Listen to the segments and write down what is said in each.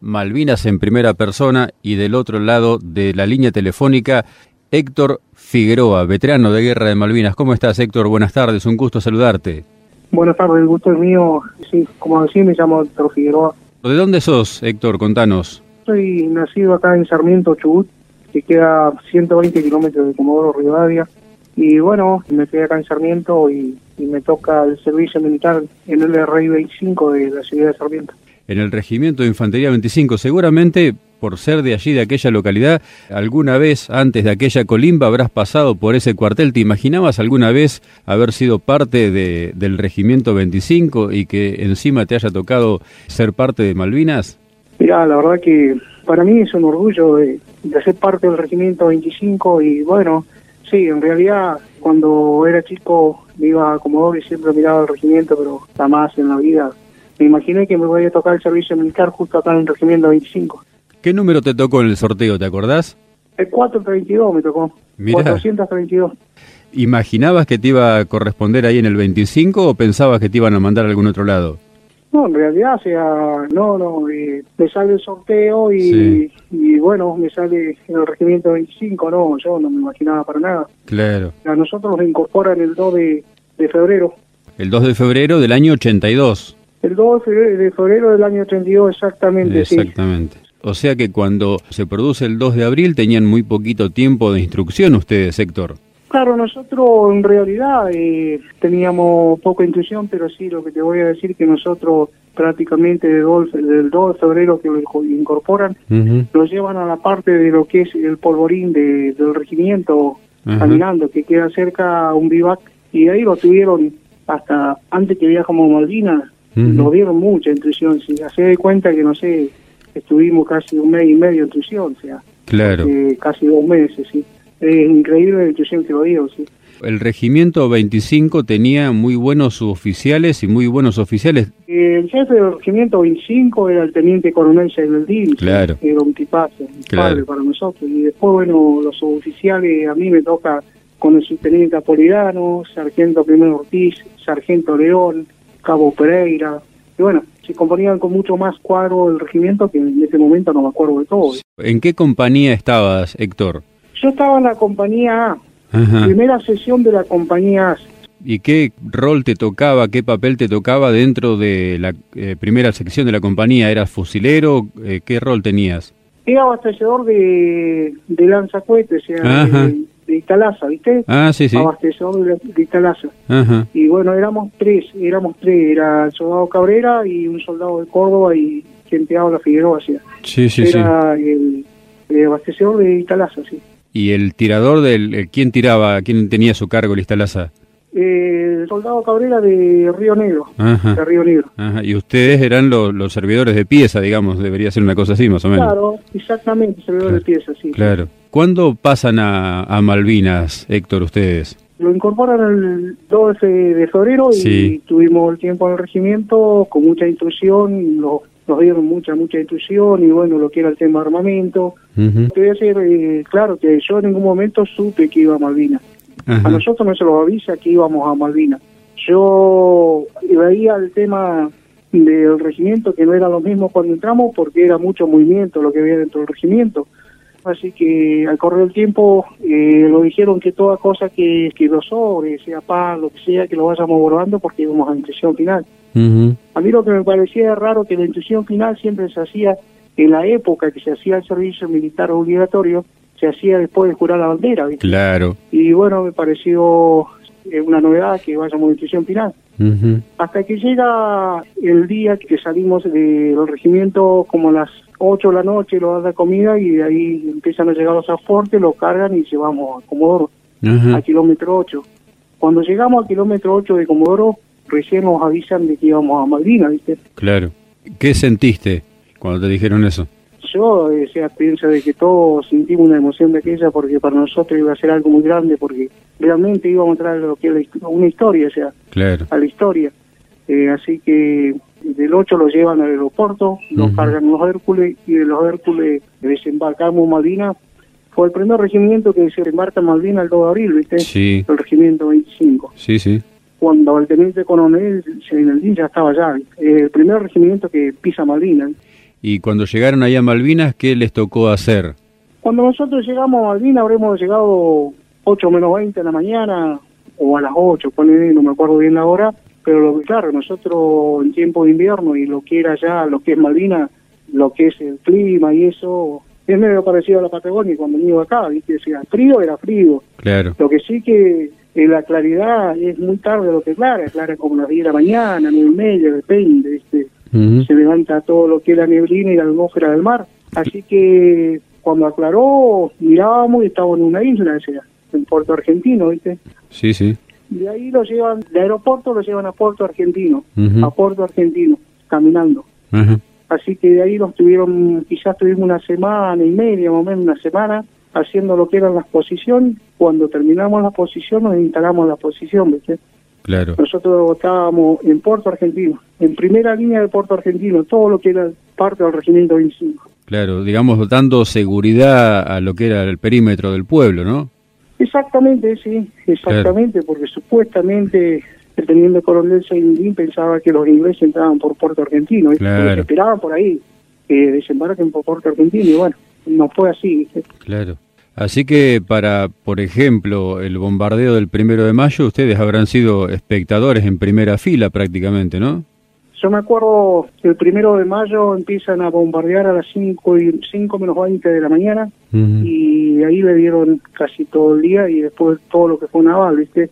Malvinas en primera persona y del otro lado de la línea telefónica Héctor Figueroa, veterano de Guerra de Malvinas. ¿Cómo estás Héctor? Buenas tardes, un gusto saludarte. Buenas tardes, el gusto es mío. Sí, como decía, me llamo Héctor Figueroa. ¿De dónde sos, Héctor? Contanos. Soy nacido acá en Sarmiento, Chubut, que queda 120 kilómetros de Comodoro Rivadavia. Y bueno, me quedé acá en Sarmiento y, me toca el servicio militar en el RI 25 de la ciudad de Sarmiento. En el Regimiento de Infantería 25, seguramente por ser de allí, de aquella localidad, alguna vez antes de aquella colimba habrás pasado por ese cuartel. ¿Te imaginabas alguna vez haber sido parte de, del Regimiento 25 y que encima te haya tocado ser parte de Malvinas? Mira, la verdad que para mí es un orgullo de, de ser parte del Regimiento 25 y bueno, Sí, en realidad cuando era chico me iba a Comodoro y siempre miraba el regimiento, pero jamás en la vida me imaginé que me voy a tocar el servicio militar justo acá en el regimiento 25. ¿Qué número te tocó en el sorteo, te acordás? El 432 me tocó. Mirá. 432. ¿Imaginabas que te iba a corresponder ahí en el 25 o pensabas que te iban a mandar a algún otro lado? No, en realidad, o sea, no, no, eh, me sale el sorteo y, y, bueno, me sale el regimiento 25, no, yo no me imaginaba para nada. Claro. A nosotros nos incorporan el 2 de, de febrero. El 2 de febrero del año 82. El 2 de febrero del año 82, exactamente. Exactamente. O sea que cuando se produce el 2 de abril tenían muy poquito tiempo de instrucción ustedes, Héctor. Claro, nosotros en realidad eh, teníamos poca intuición, pero sí lo que te voy a decir que nosotros prácticamente del 2, de febrero que lo incorporan, lo llevan a la parte de lo que es el polvorín del regimiento, caminando, que queda cerca a un vivac, y ahí lo tuvieron hasta antes que viajamos a Malvinas, nos dieron mucha intuición, si se de cuenta que no sé, estuvimos casi un mes y medio en intuición, o sea, claro. casi dos meses, sí es increíble la intuición que lo dio, sí. El regimiento 25 tenía muy buenos oficiales y muy buenos oficiales. El jefe del regimiento 25 era el teniente coronel Seibeldín, claro. era un tipazo, un padre para nosotros. Y después, bueno, los oficiales, a mí me toca con el subteniente Apolidano, sargento Primero Ortiz, sargento León, cabo Pereira. Y bueno, se componían con mucho más cuadro el regimiento que en ese momento no me acuerdo de todo. ¿En qué compañía estabas, Héctor? Yo estaba en la compañía A, primera sesión de la compañía A. ¿Y qué rol te tocaba, qué papel te tocaba dentro de la eh, primera sección de la compañía? ¿Eras fusilero? Eh, ¿Qué rol tenías? Era abastecedor de, de lanzacohetes, o sea, de, de, Italaza, ¿viste? Ah, sí, sí. Abastecedor de, de Italaza. Y bueno, éramos tres, éramos tres, era el soldado Cabrera y un soldado de Córdoba y quien te la Figueroa, o Sí, sí, era el, el abastecedor de Italaza, sí. ¿Y el tirador del... ¿Quién tiraba? ¿Quién tenía su cargo el Istalaza? Eh, soldado Cabrera de Río Negro. De Río Negro. Y ustedes eran los, servidores de pieza, digamos, debería ser una cosa así, más o menos. Claro, exactamente, servidores de pieza, sí. Claro. ¿Cuándo pasan a, Malvinas, Héctor, ustedes? Lo incorporan el 12 de febrero y tuvimos el tiempo en el regimiento con mucha instrucción, los nos dieron mucha, mucha intuición y bueno, lo que era el tema de armamento. Te voy a decir, eh, claro, que yo en ningún momento supe que iba a Malvinas. A nosotros no se nos avisa que íbamos a Malvinas. Yo veía el tema del regimiento que no era lo mismo cuando entramos porque era mucho movimiento lo que había dentro del regimiento. Así que al correr el tiempo eh, lo dijeron que toda cosa que, que lo sobre, sea pan, lo que sea, que lo vayamos abordando porque íbamos a la intención final. A mí lo que me parecía raro que la intuición final siempre se hacía en la época que se hacía el servicio militar obligatorio, se hacía después de jurar la bandera. Claro. Y bueno, me pareció eh, una novedad que vayamos a intuición final. Hasta que llega el día que salimos del regimiento como a las 8 de la noche, lo dan la comida y de ahí empiezan a llegar los afortes, lo cargan y se vamos a Comodoro, a kilómetro 8. Cuando llegamos al kilómetro 8 de Comodoro, recién nos avisan de que íbamos a Malvinas, ¿viste? Claro. ¿Qué sentiste cuando te dijeron eso? Yo, o sea, pienso de que todos sentimos una emoción de aquella porque para nosotros iba a ser algo muy grande porque realmente íbamos a entrar lo que es una historia, o sea, claro. a la historia. Eh, así que del 8 lo llevan al aeropuerto, lo cargan los Hércules y de los Hércules desembarcamos en Malvinas. Fue el primer regimiento que se embarca en Malvinas el 2 de abril, ¿viste? Sí. El regimiento 25. Sí, sí cuando el teniente coronel ya estaba allá. el primer regimiento que pisa Malvinas. Y cuando llegaron ahí a Malvinas, ¿qué les tocó hacer? Cuando nosotros llegamos a Malvinas habremos llegado 8 menos 20 de la mañana, o a las 8, no me acuerdo bien la hora, pero lo, claro, nosotros en tiempo de invierno y lo que era ya, lo que es Malvinas, lo que es el clima y eso, es medio parecido a la Patagonia cuando iba acá, ¿viste? Si era frío, era frío. Claro. Lo que sí que en la claridad es muy tarde lo que clara, clara como las 10 de la mañana, nueve y media, depende, ¿viste? Se levanta todo lo que es la neblina y la atmósfera del mar. Así que cuando aclaró, mirábamos y estábamos en una isla, en Puerto Argentino, ¿viste? Sí, sí. De ahí lo llevan, de aeropuerto lo llevan a Puerto Argentino, a Puerto Argentino, caminando. Así que de ahí los tuvieron, quizás tuvimos una semana y media, más o menos una semana, haciendo lo que eran las posiciones. Cuando terminamos la posición, nos instalamos la posición, ¿viste? Claro. Nosotros estábamos en Puerto Argentino, en primera línea de Puerto Argentino, todo lo que era parte del regimiento 25. Claro, digamos, dando seguridad a lo que era el perímetro del pueblo, ¿no? Exactamente, sí, exactamente, porque supuestamente el teniente coronel Seindín pensaba que los ingleses entraban por Puerto Argentino, y se esperaban por ahí que desembarquen por Puerto Argentino, y bueno, no fue así. Claro. Así que para, por ejemplo, el bombardeo del primero de mayo, ustedes habrán sido espectadores en primera fila prácticamente, ¿no? Yo me acuerdo que el primero de mayo empiezan a bombardear a las 5 y 5 menos 20 de la mañana y ahí le dieron casi todo el día y después todo lo que fue naval, ¿viste?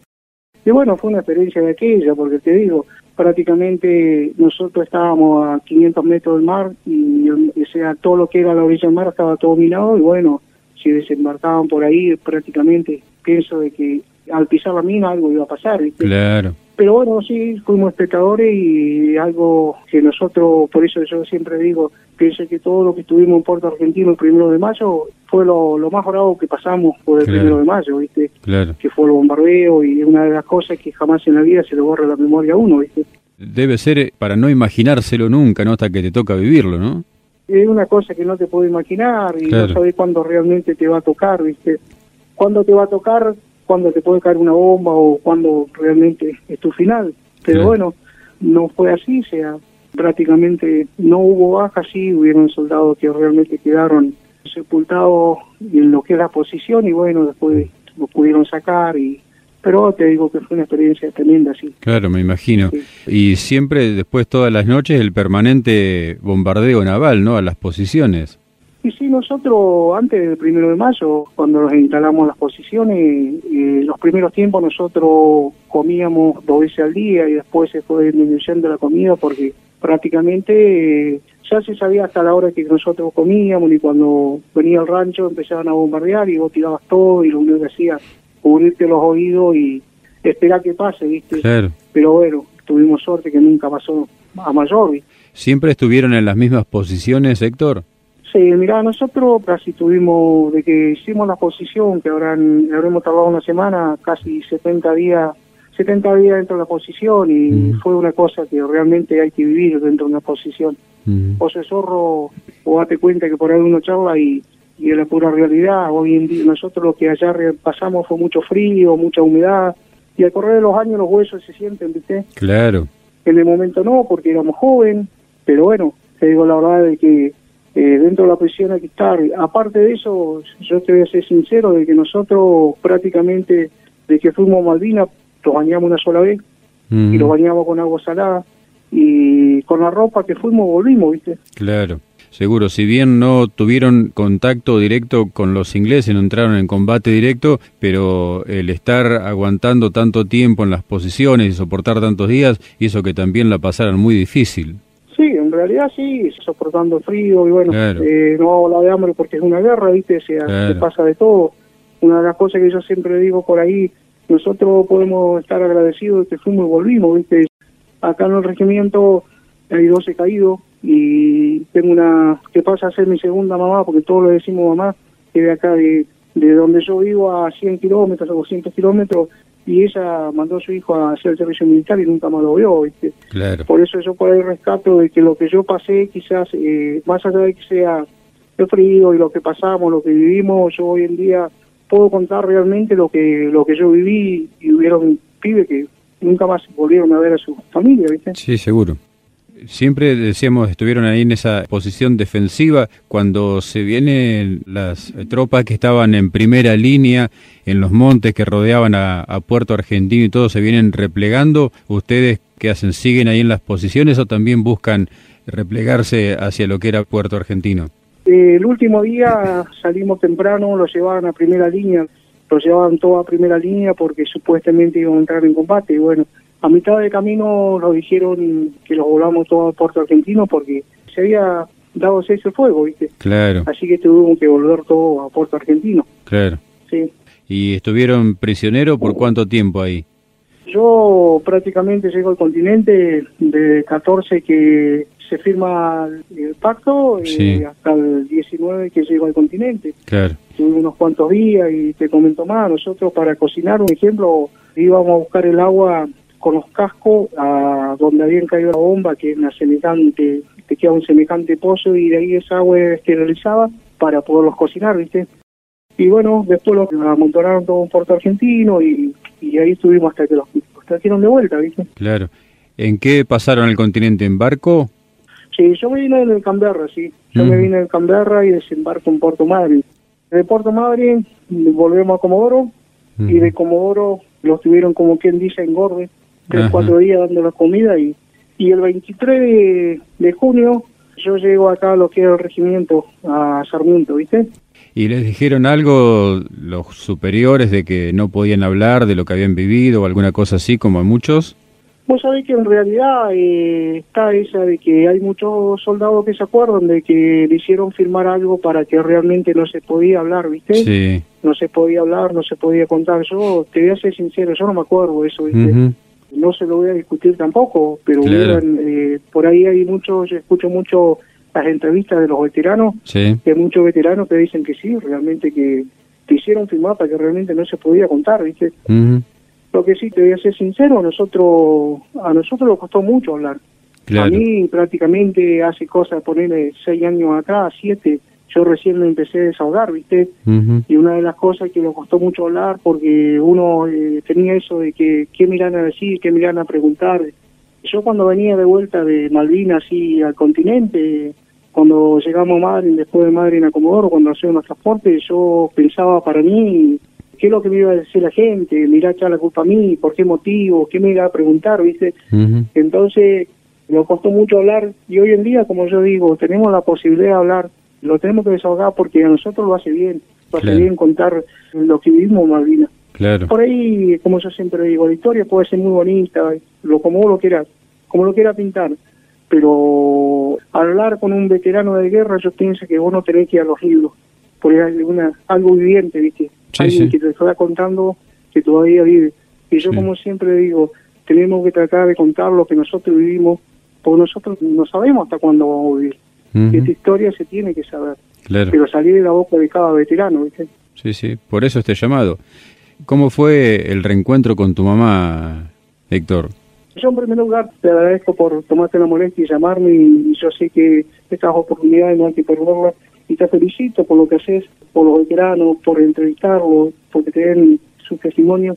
Y bueno, fue una experiencia de aquella, porque te digo, prácticamente nosotros estábamos a 500 metros del mar y o sea, todo lo que era la orilla del mar estaba todo minado y bueno, si desembarcaban por ahí prácticamente pienso de que al pisar la mina algo iba a pasar, ¿viste? Claro. Pero bueno, sí, fuimos espectadores y algo que nosotros, por eso yo siempre digo, pienso que todo lo que estuvimos en Puerto Argentino el primero de mayo fue lo, más bravo que pasamos por el primero de mayo, ¿viste? Claro. Que fue el bombardeo y una de las cosas que jamás en la vida se le borra la memoria a uno, ¿viste? Debe ser eh, para no imaginárselo nunca, ¿no? Hasta que te toca vivirlo, ¿no? Es una cosa que no te puedo imaginar y no sabes cuándo realmente te va a tocar, ¿viste? Cuándo te va a tocar cuando te puede caer una bomba o cuando realmente es tu final. Pero bueno, no fue así, o sea, prácticamente no hubo bajas, sí hubieron soldados que realmente quedaron sepultados en lo que es la posición y bueno, después lo pudieron sacar y pero te digo que fue una experiencia tremenda, sí. Claro, me imagino. Y siempre, después, todas las noches, el permanente bombardeo naval, ¿no? A las posiciones. Y sí, nosotros antes del primero de mayo, cuando nos instalamos las posiciones, eh, los primeros tiempos nosotros comíamos dos veces al día y después se fue disminuyendo la comida porque prácticamente eh, ya se sabía hasta la hora que nosotros comíamos y cuando venía el rancho empezaban a bombardear y vos tirabas todo y lo único que hacías cubrirte los oídos y esperar que pase, ¿viste? Claro. Pero bueno, tuvimos suerte que nunca pasó a mayor. ¿Siempre estuvieron en las mismas posiciones, Héctor? Sí, mira, nosotros casi tuvimos, de que hicimos la posición, que habrán, habremos tardado una semana, casi 70 días 70 días dentro de la posición y mm. fue una cosa que realmente hay que vivir dentro de una posición. Mm. O se zorro, o date cuenta que por ahí uno charla y, y es la pura realidad. Hoy en día nosotros lo que allá pasamos fue mucho frío, mucha humedad y al correr de los años los huesos se sienten, ¿viste? Claro. En el momento no, porque éramos jóvenes, pero bueno, te digo la verdad de que eh, dentro de la prisión hay que estar. Aparte de eso, yo te voy a ser sincero de que nosotros prácticamente, de que fuimos a Malvinas, lo bañamos una sola vez y lo bañamos con agua salada y con la ropa que fuimos volvimos, ¿viste? Claro. Seguro, si bien no tuvieron contacto directo con los ingleses, no entraron en combate directo, pero el estar aguantando tanto tiempo en las posiciones y soportar tantos días hizo que también la pasaran muy difícil. Sí, en realidad sí, soportando frío y bueno, eh, no habla de hambre porque es una guerra, ¿viste? O sea, se pasa de todo. Una de las cosas que yo siempre digo por ahí, nosotros podemos estar agradecidos de que fuimos y volvimos, ¿viste? Acá en el regimiento hay 12 caídos y tengo una que pasa a ser mi segunda mamá, porque todos le decimos mamá, que de acá de, de donde yo vivo a 100 kilómetros o 200 kilómetros y ella mandó a su hijo a hacer el servicio militar y nunca más lo vio, ¿viste? Claro. Por eso yo por ahí rescato de que lo que yo pasé, quizás, eh, más allá de que sea el frío y lo que pasamos, lo que vivimos, yo hoy en día puedo contar realmente lo que lo que yo viví y hubieron pibes que nunca más volvieron a ver a su familia, ¿viste? Sí, seguro. Siempre decíamos, estuvieron ahí en esa posición defensiva, cuando se vienen las tropas que estaban en primera línea, en los montes que rodeaban a, Puerto Argentino y todo, se vienen replegando, ¿ustedes qué hacen? ¿Siguen ahí en las posiciones o también buscan replegarse hacia lo que era Puerto Argentino? el último día salimos temprano, lo llevaban a primera línea, lo llevaban todo a primera línea porque supuestamente iban a entrar en combate y bueno, a mitad de camino nos dijeron que los volamos todo a Puerto Argentino porque se había dado ese fuego, ¿viste? Claro. Así que tuvimos que volver todo a Puerto Argentino. Claro. Sí. ¿Y estuvieron prisioneros por cuánto tiempo ahí? Yo prácticamente llego al continente de 14 que se firma el pacto y eh, hasta el 19 que llego al continente. Claro. Tuve unos cuantos días y te comento más, nosotros para cocinar, un ejemplo, íbamos a buscar el agua con los cascos a donde habían caído la bomba, que es una semejante, te queda un semejante pozo y de ahí esa agua esterilizaba para poderlos cocinar, ¿viste? Y bueno, después los amontonaron todo en Puerto Argentino y, y ahí estuvimos hasta que los, trajeron de vuelta, ¿viste? Claro. ¿En qué pasaron el continente? ¿En barco? Sí, yo me vine en el Canberra, sí. Yo me vine en el Canberra y desembarco en Puerto Madryn. De Puerto Madryn volvemos a Comodoro y de Comodoro los tuvieron como quien dice en Tres, cuatro días dando la comida y, y el 23 de, junio yo llego acá a lo que era el regimiento, a Sarmiento, ¿viste? ¿Y les dijeron algo los superiores de que no podían hablar de lo que habían vivido o alguna cosa así como a muchos? Vos sabés que en realidad eh, está esa de que hay muchos soldados que se acuerdan de que le hicieron firmar algo para que realmente no se podía hablar, ¿viste? Sí. No se podía hablar, no se podía contar. Yo te voy a ser sincero, yo no me acuerdo de eso, ¿viste? No se lo voy a discutir tampoco, pero eh, por ahí hay muchos, yo escucho mucho las entrevistas de los veteranos, sí. de muchos veteranos que dicen que sí, realmente que te hicieron firmar para que realmente no se podía contar, ¿viste? Lo que sí, te voy a ser sincero, a nosotros, a nosotros nos costó mucho hablar. A mí prácticamente hace cosas, ponerle seis años acá, siete, yo recién me empecé a desahogar, ¿viste? Y una de las cosas que nos costó mucho hablar, porque uno eh, tenía eso de que, ¿qué me a decir? ¿Qué me a preguntar? Yo cuando venía de vuelta de Malvinas y al continente, cuando llegamos a Madrid, después de Madrid en Acomodoro, cuando hacíamos los transportes, yo pensaba para mí, ¿qué es lo que me iba a decir la gente? ¿Me irá a echar la culpa a mí? ¿Por qué motivo? ¿Qué me iba a preguntar? ¿Viste? Entonces, nos costó mucho hablar y hoy en día, como yo digo, tenemos la posibilidad de hablar lo tenemos que desahogar porque a nosotros lo hace bien, lo hace bien contar lo que vivimos Malvinas. Claro. Por ahí, como yo siempre digo, la historia puede ser muy bonita, lo como vos lo quieras, como lo quieras pintar, pero hablar con un veterano de guerra, yo pienso que vos no tenés que ir a los libros, porque hay una, algo viviente, ¿viste? Alguien que te está contando que todavía vive. Y yo, como siempre digo, tenemos que tratar de contar lo que nosotros vivimos, porque nosotros no sabemos hasta cuándo vamos a vivir. Esta historia se tiene que saber. Pero salir de la boca de cada veterano, ¿viste? Sí, sí, por eso este llamado. ¿Cómo fue el reencuentro con tu mamá, Héctor? Yo en primer lugar te agradezco por tomarte la molestia y llamarme y, yo sé que estas oportunidades no hay que perderlas y te felicito por lo que haces, por los veteranos, por entrevistarlos, porque te den su testimonio.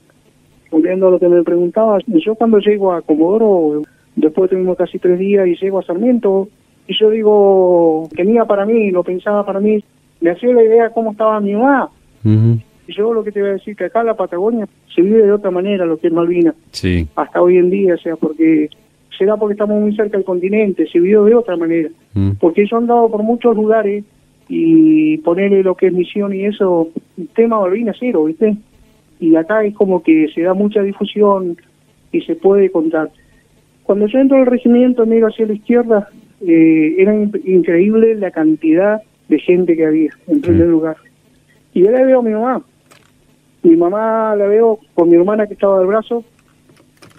Volviendo a lo que me preguntabas, yo cuando llego a Comodoro, después tuvimos casi tres días y llego a Sarmiento, y yo digo, tenía para mí, lo pensaba para mí, me hacía la idea cómo estaba mi mamá. Y yo lo que te voy a decir, que acá en la Patagonia se vive de otra manera lo que es Malvinas. Sí. Hasta hoy en día, o sea, porque será porque estamos muy cerca del continente, se vive de otra manera. Porque yo he andado por muchos lugares y ponerle lo que es misión y eso, tema Malvinas cero, ¿viste? Y acá es como que se da mucha difusión y se puede contar. Cuando yo entro al regimiento, miro hacia la izquierda, eh, era increíble la cantidad de gente que había, en primer lugar. Y yo le veo a mi mamá. Mi mamá la veo con mi hermana que estaba del brazo.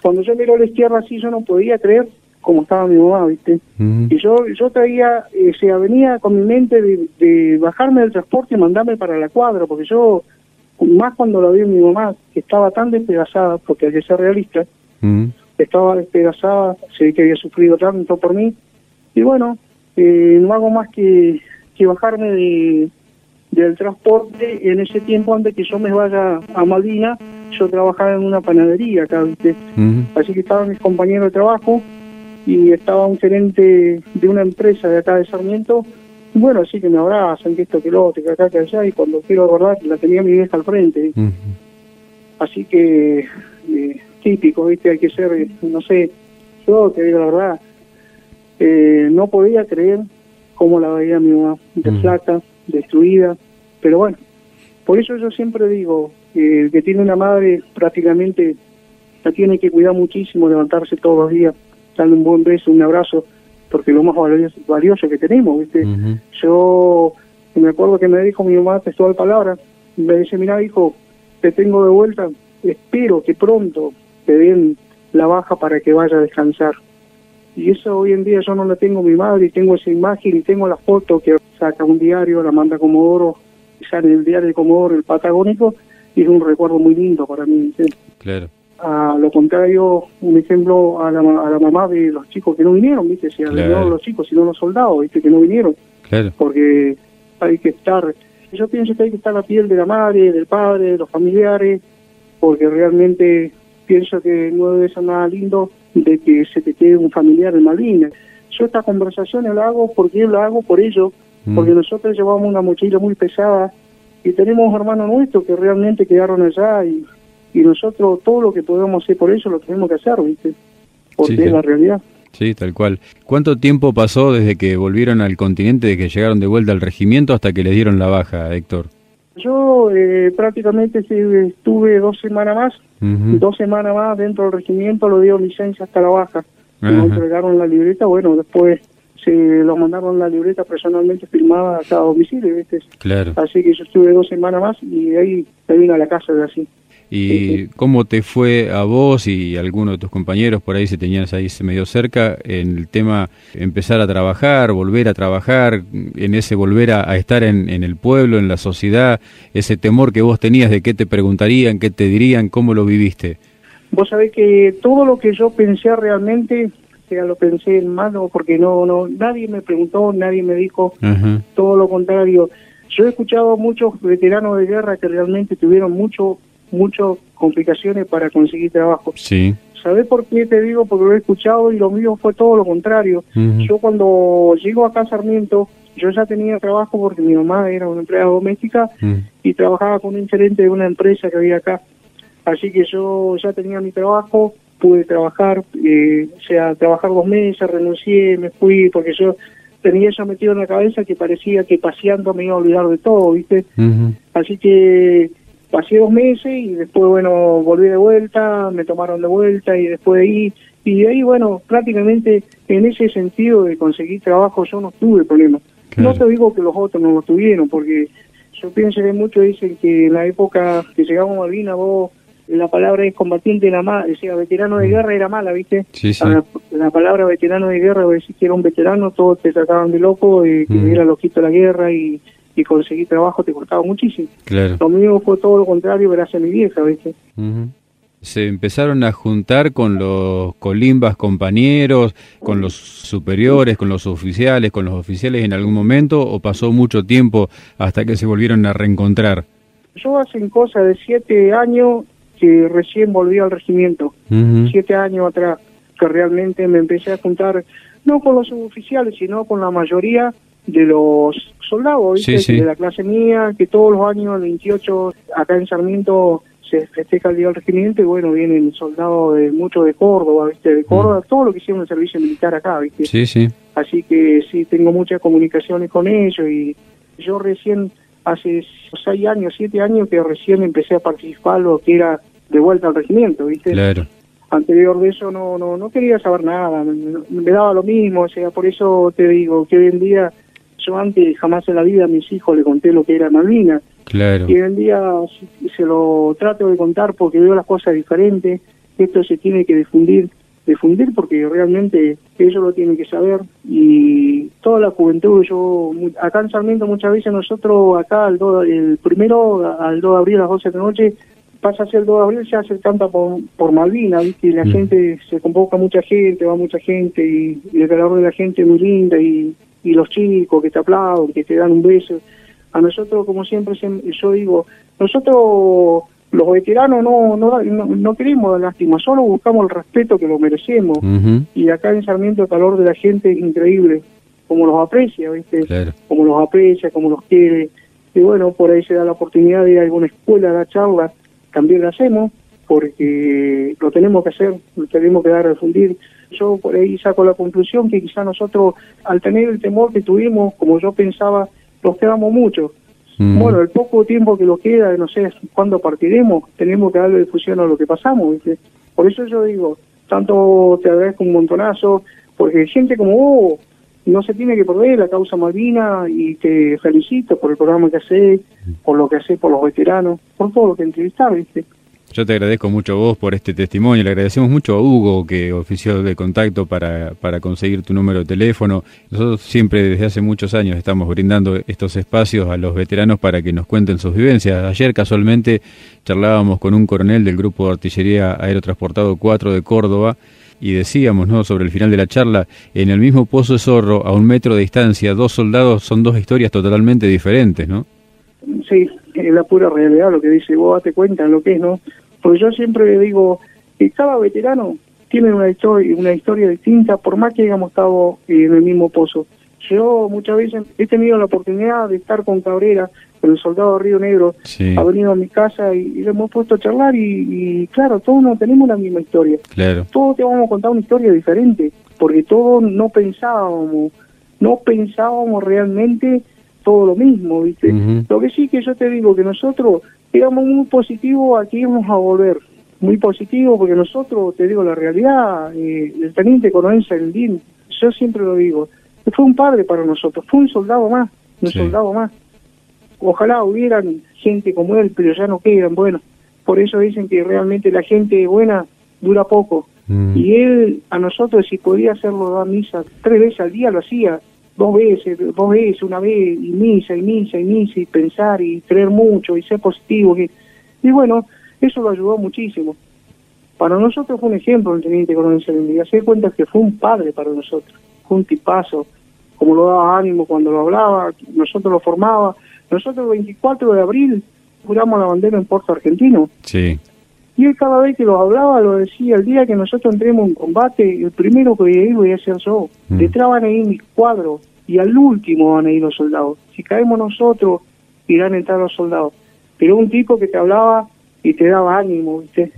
Cuando yo miro a la izquierda así, yo no podía creer cómo estaba mi mamá, ¿viste? Y yo yo traía, eh, se venía con mi mente de, bajarme del transporte y mandarme para la cuadra, porque yo, más cuando la vi a mi mamá, que estaba tan despedazada, porque hay que ser realista, estaba despedazada, se ve que había sufrido tanto por mí, y bueno, eh, no hago más que, que bajarme de, del transporte. En ese tiempo, antes que yo me vaya a Malvina, yo trabajaba en una panadería acá, ¿viste? Así que estaban mis compañeros de trabajo y estaba un gerente de una empresa de acá de Sarmiento, bueno, así que me abrazan, que esto, que lo otro, que acá, que allá, y cuando quiero acordar, la tenía mi vieja al frente. Así que, eh, típico, ¿viste? Hay que ser, no sé, yo te digo la verdad, eh, no podía creer cómo la veía mi mamá, de flaca, destruida, pero bueno, por eso yo siempre digo, eh, que tiene una madre prácticamente la tiene que cuidar muchísimo, levantarse todos los días, darle un buen beso, un abrazo, porque lo más valioso, que tenemos, ¿viste? Yo me acuerdo que me dijo mi mamá textual palabra, me dice, mira hijo, te tengo de vuelta, espero que pronto te den la baja para que vaya a descansar. Y eso hoy en día yo no la tengo mi madre y tengo esa imagen y tengo la foto que saca un diario, la manda Comodoro, sale el diario de Comodoro, el Patagónico, y es un recuerdo muy lindo para mí. Claro. A lo contrario, un ejemplo a la, a la mamá de los chicos que no vinieron, ¿viste? Si claro. los chicos, sino los soldados, ¿viste? Que no vinieron. Claro. Porque hay que estar, yo pienso que hay que estar a la piel de la madre, del padre, de los familiares, porque realmente pienso que no debe ser nada lindo de que se te quede un familiar en Malvinas. Yo estas conversaciones lo hago porque lo hago por ello, mm. porque nosotros llevamos una mochila muy pesada y tenemos hermanos nuestros que realmente quedaron allá y y nosotros todo lo que podemos hacer por eso lo tenemos que hacer, ¿viste? Porque es la realidad. Sí, tal cual. ¿Cuánto tiempo pasó desde que volvieron al continente, desde que llegaron de vuelta al regimiento hasta que les dieron la baja, Héctor? Yo eh, prácticamente estuve dos semanas más, dos semanas más dentro del regimiento, lo dio licencia hasta la baja. Me entregaron la libreta, bueno, después se lo mandaron la libreta personalmente firmada a cada domicilio, ¿viste? Claro. Así que yo estuve dos semanas más y de ahí me vine a la casa de así. ¿Y cómo te fue a vos y a alguno de tus compañeros por ahí, se tenías ahí medio cerca, en el tema empezar a trabajar, volver a trabajar, en ese volver a, estar en, el pueblo, en la sociedad, ese temor que vos tenías de qué te preguntarían, qué te dirían, cómo lo viviste? Vos sabés que todo lo que yo pensé realmente, sea, lo pensé en mano porque no, no, nadie me preguntó, nadie me dijo, todo lo contrario. Yo he escuchado a muchos veteranos de guerra que realmente tuvieron mucho muchas complicaciones para conseguir trabajo. Sí. ¿Sabes por qué te digo? Porque lo he escuchado y lo mío fue todo lo contrario. Yo cuando llego acá a Sarmiento, yo ya tenía trabajo porque mi mamá era una empleada doméstica y trabajaba con un gerente de una empresa que había acá. Así que yo ya tenía mi trabajo, pude trabajar, eh, o sea, trabajar dos meses, renuncié, me fui, porque yo tenía eso metido en la cabeza que parecía que paseando me iba a olvidar de todo, ¿viste? Así que pasé dos meses y después, bueno, volví de vuelta, me tomaron de vuelta y después de ahí, y de ahí, bueno, prácticamente en ese sentido de conseguir trabajo yo no tuve problemas. No te digo que los otros no lo tuvieron, porque yo pienso que muchos dicen que en la época que llegamos a Malvinas vos la palabra es combatiente era mala, decía veterano de mm. guerra era mala, ¿viste? Sí, sí. La, palabra veterano de guerra, vos decís que era un veterano, todos te trataban de loco, y que mm. era loquito la guerra y y conseguir trabajo te costaba muchísimo. Claro. Lo mío fue todo lo contrario gracias a mi vieja, ¿viste? Se empezaron a juntar con los colimbas compañeros, con los superiores, con los oficiales, con los oficiales en algún momento o pasó mucho tiempo hasta que se volvieron a reencontrar? Yo hace cosa de siete años que recién volví al regimiento, siete años atrás, que realmente me empecé a juntar, no con los oficiales, sino con la mayoría de los soldados, de la clase mía, que todos los años, el 28, acá en Sarmiento se festeja el Día del Regimiento y bueno, vienen soldados de mucho de Córdoba, ¿viste? De Córdoba, mm. todo lo que hicieron el servicio militar acá, ¿viste? Sí, sí. Así que sí, tengo muchas comunicaciones con ellos y yo recién, hace seis años, siete años que recién empecé a participar lo que era de vuelta al regimiento, ¿viste? Claro. Anterior de eso no, no, no quería saber nada, me, me daba lo mismo, o sea, por eso te digo que hoy en día yo antes jamás en la vida a mis hijos le conté lo que era Malvinas. Claro. Y hoy en día se lo trato de contar porque veo las cosas diferentes. Esto se tiene que difundir, difundir porque realmente ellos lo tienen que saber. Y toda la juventud, yo acá en Sarmiento muchas veces nosotros, acá el, el primero, al 2 de abril a las 12 de la noche, pasa a ser el 2 de abril, se hace canta por, por Malvinas, ¿viste? Y la mm. gente, se convoca mucha gente, va mucha gente y, y el calor de la gente es muy linda y y los chicos que te aplauden, que te dan un beso. A nosotros, como siempre, yo digo, nosotros los veteranos no, no, no, queremos dar lástima, solo buscamos el respeto que lo merecemos. Y acá en Sarmiento el calor de la gente es increíble, como los aprecia, ¿viste? Como los aprecia, como los quiere. Y bueno, por ahí se da la oportunidad de ir a alguna escuela a dar charla, también lo hacemos, porque lo tenemos que hacer, lo tenemos que dar a difundir. Yo por ahí saco la conclusión que quizá nosotros, al tener el temor que tuvimos, como yo pensaba, nos quedamos mucho Mm. Bueno, el poco tiempo que lo queda, no sé cuándo partiremos, tenemos que darle difusión a lo que pasamos, ¿viste? Por eso yo digo, tanto te agradezco un montonazo, porque gente como vos no se tiene que perder la causa Malvina y te felicito por el programa que haces, por lo que haces por los veteranos, por todo lo que entrevistar, ¿viste? Yo te agradezco mucho a vos por este testimonio, le agradecemos mucho a Hugo que ofició de contacto para, para conseguir tu número de teléfono. Nosotros siempre desde hace muchos años estamos brindando estos espacios a los veteranos para que nos cuenten sus vivencias. Ayer casualmente charlábamos con un coronel del Grupo de Artillería Aerotransportado 4 de Córdoba y decíamos ¿no? sobre el final de la charla, en el mismo Pozo de Zorro, a un metro de distancia, dos soldados son dos historias totalmente diferentes, ¿no? Sí, es la pura realidad lo que dice, vos date cuenta lo que es, ¿no? Porque yo siempre digo que cada veterano tiene una historia, una historia distinta, por más que hayamos estado en el mismo pozo. Yo muchas veces he tenido la oportunidad de estar con Cabrera, con el soldado de Río Negro, ha venido a mi casa y, le hemos puesto a charlar y, claro, todos no tenemos la misma historia. Claro. Todos te vamos a contar una historia diferente, porque todos no pensábamos, no pensábamos realmente todo lo mismo, ¿viste? Lo que sí que yo te digo que nosotros digamos muy positivo aquí vamos a volver, muy positivo porque nosotros, te digo la realidad, eh, el teniente coronel Saldín, yo siempre lo digo, fue un padre para nosotros, fue un soldado más, un soldado más. Ojalá hubieran gente como él, pero ya no quedan, bueno, por eso dicen que realmente la gente buena dura poco. Mm. Y él, a nosotros, si podía hacerlo, dar misa tres veces al día, lo hacía dos veces, dos veces, una vez, y misa, y misa, y misa, y pensar, y creer mucho, y ser positivo. Y, bueno, eso lo ayudó muchísimo. Para nosotros fue un ejemplo el teniente coronel y Se cuenta que fue un padre para nosotros, fue un tipazo, como lo daba ánimo cuando lo hablaba, nosotros lo formaba. Nosotros el 24 de abril juramos la bandera en Puerto Argentino. Sí. Y él cada vez que lo hablaba lo decía, el día que nosotros entremos en combate, el primero que voy a ir voy a ser yo. Mm. Detrás van a ir mis cuadros, y al último van a ir los soldados. Si caemos nosotros, irán a entrar los soldados. Pero un tipo que te hablaba y te daba ánimo, ¿viste?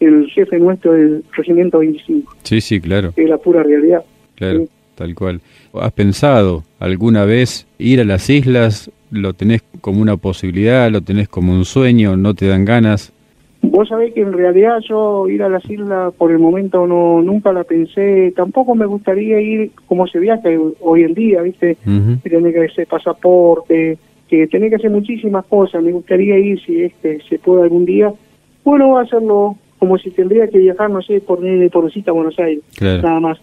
El jefe nuestro del Regimiento 25. Sí, sí, claro. Es la pura realidad. Claro, tal cual. ¿Has pensado alguna vez ir a las islas? ¿Lo tenés como una posibilidad? ¿Lo tenés como un sueño? ¿No te dan ganas? Vos sabés que en realidad yo ir a las islas por el momento no nunca la pensé, tampoco me gustaría ir como se viaja hoy en día, ¿viste? Tiene que hacer pasaporte, que tiene que hacer muchísimas cosas, me gustaría ir si este se puede algún día. Bueno, hacerlo como si tendría que viajar, no sé, por por visita a Buenos Aires, nada más.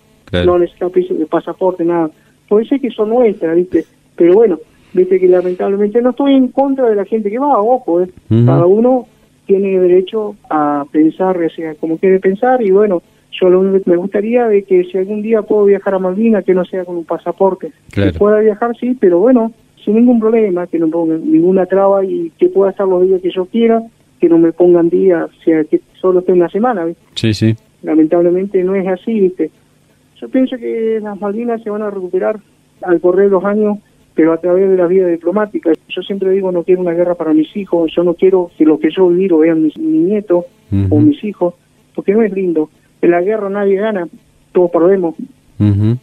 No necesito pasaporte, nada. Puede ser que son nuestras, ¿viste? Pero bueno, viste que lamentablemente no estoy en contra de la gente que va, ojo, ¿eh? Cada uno tiene derecho a pensar sea, como quiere pensar y bueno, yo lo único que me gustaría de que si algún día puedo viajar a Malvinas, que no sea con un pasaporte. Que pueda viajar, sí, pero bueno, sin ningún problema, que no pongan ninguna traba y que pueda estar los días que yo quiera, que no me pongan días, o sea, que solo esté una semana, ¿viste? Sí, sí. Lamentablemente no es así, ¿viste? Yo pienso que las Malvinas se van a recuperar al correr los años pero a través de la vida diplomática. Yo siempre digo, no quiero una guerra para mis hijos, yo no quiero que lo que yo vivo vean mis, mi nietos o mis hijos, porque no es lindo. En la guerra nadie gana, todos perdemos.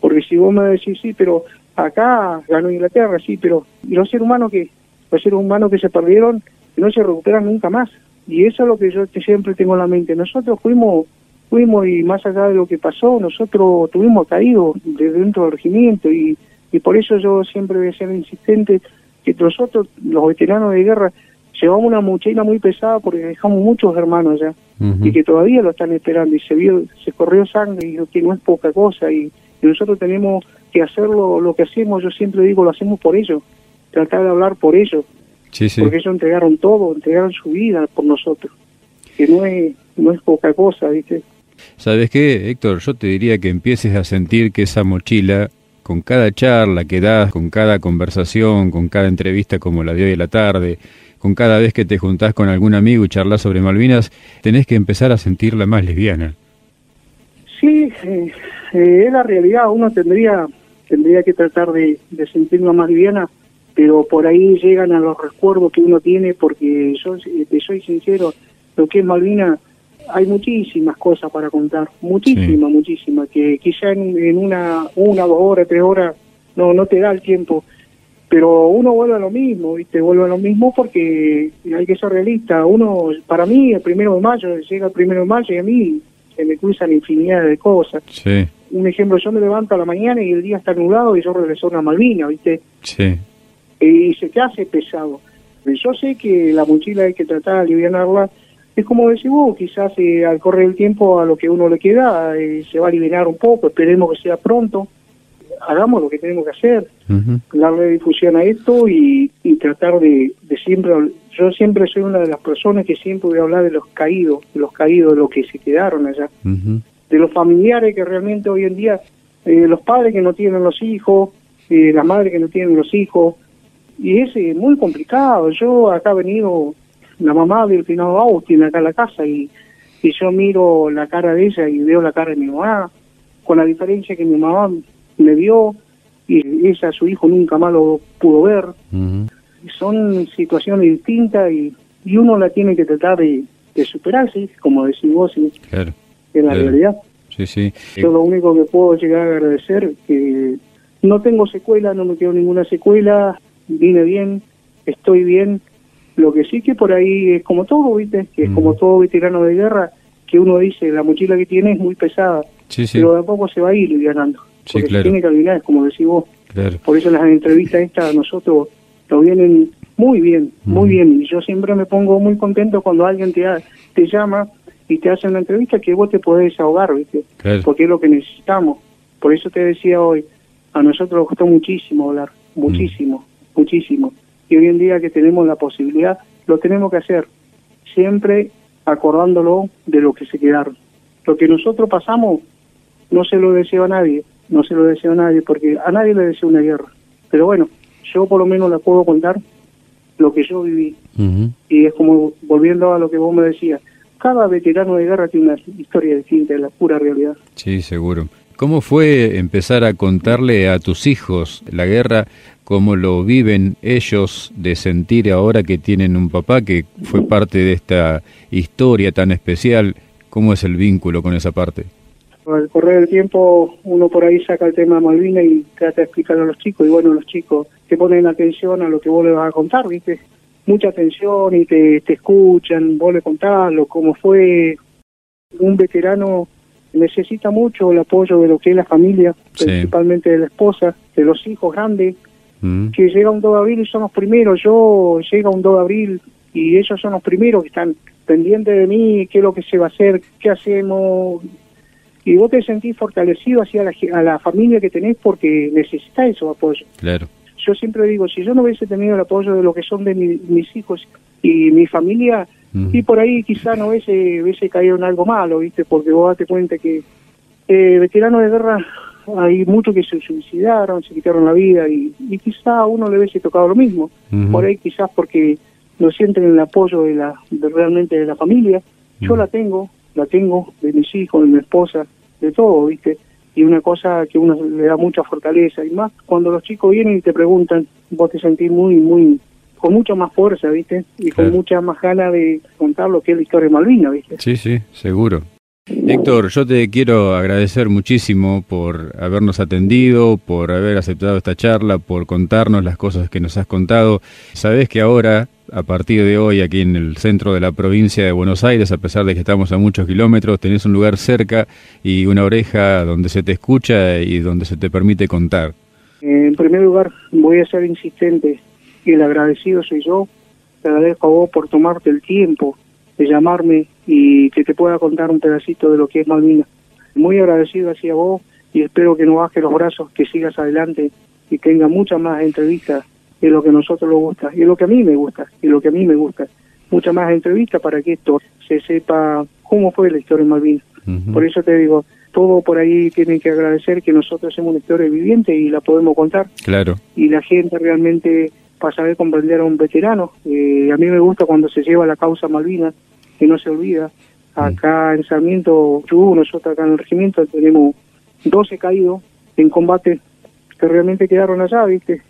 Porque si vos me decís, sí, pero acá ganó Inglaterra, sí, pero ¿y los seres humanos que Los seres humanos que se perdieron no se recuperan nunca más. Y eso es lo que yo siempre tengo en la mente. Nosotros fuimos fuimos y más allá de lo que pasó, nosotros tuvimos caído desde dentro del regimiento y y por eso yo siempre voy a ser insistente que nosotros, los veteranos de guerra, llevamos una mochila muy pesada porque dejamos muchos hermanos ya y que todavía lo están esperando. Y se vio, se corrió sangre y que no es poca cosa. Y, nosotros tenemos que hacerlo, lo que hacemos, yo siempre digo, lo hacemos por ellos, tratar de hablar por ellos, porque ellos entregaron todo, entregaron su vida por nosotros, que no es, no es poca cosa, ¿viste? ¿Sabes qué, Héctor? Yo te diría que empieces a sentir que esa mochila con cada charla que das, con cada conversación, con cada entrevista como la de hoy de la tarde, con cada vez que te juntás con algún amigo y charlas sobre Malvinas, tenés que empezar a sentirla más liviana. Sí, eh, eh, es la realidad. Uno tendría tendría que tratar de, de sentirla más liviana, pero por ahí llegan a los recuerdos que uno tiene, porque yo te soy sincero, lo que es Malvinas hay muchísimas cosas para contar, muchísimas, muchísimas, que quizá en, una, una, dos horas, tres horas no, no te da el tiempo, pero uno vuelve a lo mismo, ¿viste? Vuelve a lo mismo porque hay que ser realista. Uno, para mí, el primero de mayo, llega el primero de mayo y a mí se me cruzan infinidad de cosas. Sí. Un ejemplo, yo me levanto a la mañana y el día está nublado y yo regreso a una Malvina, ¿viste? Sí. Y se te hace pesado. Yo sé que la mochila hay que tratar de aliviarla es como decís vos, quizás eh, al correr el tiempo a lo que uno le queda eh, se va a aliviar un poco, esperemos que sea pronto, hagamos lo que tenemos que hacer, darle difusión a esto y, tratar de, siempre, yo siempre soy una de las personas que siempre voy a hablar de los caídos, de los caídos, de los que se quedaron allá, de los familiares que realmente hoy en día, eh, los padres que no tienen los hijos, las madres que no tienen los hijos, y es muy complicado, yo acá he venido la mamá del finado Agustín acá en la casa y, y yo miro la cara de ella y veo la cara de mi mamá, con la diferencia que mi mamá me vio y ella, su hijo, nunca más lo pudo ver. Son situaciones distintas y, y uno la tiene que tratar de, de superarse, como decís vos, en la realidad. Sí, sí. Yo lo único que puedo llegar a agradecer que no tengo secuela, no me quedo ninguna secuela, vine bien, estoy bien lo que sí que por ahí es como todo, ¿viste? Que es como todo veterano de guerra, que uno dice, la mochila que tiene es muy pesada, pero de a poco se va a ir ganando. Sí, claro. tiene calidad, como decís vos. Por eso las entrevistas estas a nosotros nos vienen muy bien, muy bien. Y yo siempre me pongo muy contento cuando alguien te, te llama y te hace una entrevista que vos te podés desahogar, ¿viste? Porque es lo que necesitamos. Por eso te decía hoy, a nosotros nos costó muchísimo hablar, muchísimo, muchísimo y hoy en día que tenemos la posibilidad, lo tenemos que hacer, siempre acordándolo de lo que se quedaron. Lo que nosotros pasamos no se lo deseo a nadie, no se lo deseo a nadie, porque a nadie le deseo una guerra. Pero bueno, yo por lo menos la puedo contar lo que yo viví. Y es como, volviendo a lo que vos me decías, cada veterano de guerra tiene una historia distinta, de la pura realidad. Sí, seguro. ¿Cómo fue empezar a contarle a tus hijos la guerra cómo lo viven ellos de sentir ahora que tienen un papá que fue parte de esta historia tan especial, cómo es el vínculo con esa parte. Al correr del tiempo uno por ahí saca el tema Malvina y trata de explicarlo a los chicos y bueno, los chicos te ponen atención a lo que vos le vas a contar, ¿viste? Mucha atención y te, te escuchan, vos le contás lo, cómo fue. Un veterano necesita mucho el apoyo de lo que es la familia, principalmente de la esposa, de los hijos grandes, Mm. que llega un 2 de abril y son los primeros, yo llega un 2 de abril y ellos son los primeros que están pendientes de mí, qué es lo que se va a hacer, qué hacemos, y vos te sentís fortalecido hacia la, a la familia que tenés porque necesitas eso apoyo. Claro. Yo siempre digo, si yo no hubiese tenido el apoyo de lo que son de mis hijos y mi familia, y por ahí quizá no hubiese, hubiese caído en algo malo, ¿viste? Porque vos date cuenta que eh, veteranos de guerra hay muchos que se suicidaron, se quitaron la vida y, quizá a uno le hubiese tocado lo mismo. Por ahí quizás porque no sienten el apoyo de la realmente de la familia. Yo la tengo, la tengo de mis hijos, de mi esposa, de todo, ¿viste? Y una cosa que uno le da mucha fortaleza y más cuando los chicos vienen y te preguntan, vos te sentís muy, muy, con mucha más fuerza, ¿viste? Y con mucha más ganas de contar lo que es la historia de Malvinas, ¿viste? Sí, sí, seguro. Héctor, yo te quiero agradecer muchísimo por habernos atendido, por haber aceptado esta charla, por contarnos las cosas que nos has contado. Sabes que ahora, a partir de hoy, aquí en el centro de la provincia de Buenos Aires, a pesar de que estamos a muchos kilómetros, tenés un lugar cerca y una oreja donde se te escucha y donde se te permite contar. En primer lugar, voy a ser insistente y el agradecido soy yo. Te agradezco a vos por tomarte el tiempo de llamarme y que te pueda contar un pedacito de lo que es Malvinas. Muy agradecido hacia vos y espero que no bajes los brazos, que sigas adelante y tenga muchas más entrevistas de lo que a nosotros nos gusta y lo que a mí me gusta y lo que a mí me gusta. Muchas más entrevistas para que esto se sepa cómo fue la historia de Malvinas. Por eso te digo, todo por ahí tienen que agradecer que nosotros somos una historia viviente y la podemos contar. Claro. Y la gente realmente para saber comprender a un veterano. Eh, a mí me gusta cuando se lleva la causa Malvinas, que no se olvida. Mm. Acá en Sarmiento, nosotros acá en el regimiento tenemos 12 caídos en combate que realmente quedaron allá, ¿viste?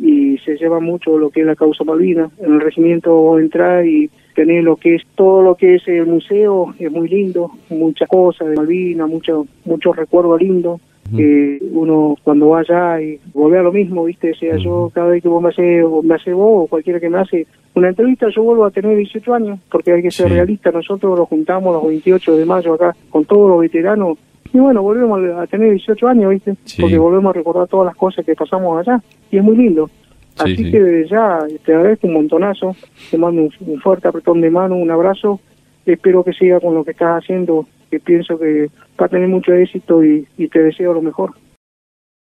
Y se lleva mucho lo que es la causa Malvina. En el regimiento entrar y tener lo que es todo lo que es el museo, es muy lindo, muchas cosas de Malvina, muchos muchos recuerdos lindos. que uno cuando va allá y vuelve a lo mismo, ¿viste? sea, yo cada vez que vos me haces, me hace vos o cualquiera que me hace una entrevista, yo vuelvo a tener 18 años, porque hay que ser realista. Nosotros nos juntamos los 28 de mayo acá con todos los veteranos y bueno, volvemos a tener 18 años, ¿viste? Porque volvemos a recordar todas las cosas que pasamos allá y es muy lindo. Así que ya te agradezco un montonazo, te mando un, fuerte apretón de mano, un abrazo, espero que siga con lo que estás haciendo, que pienso que va a tener mucho éxito y te deseo lo mejor.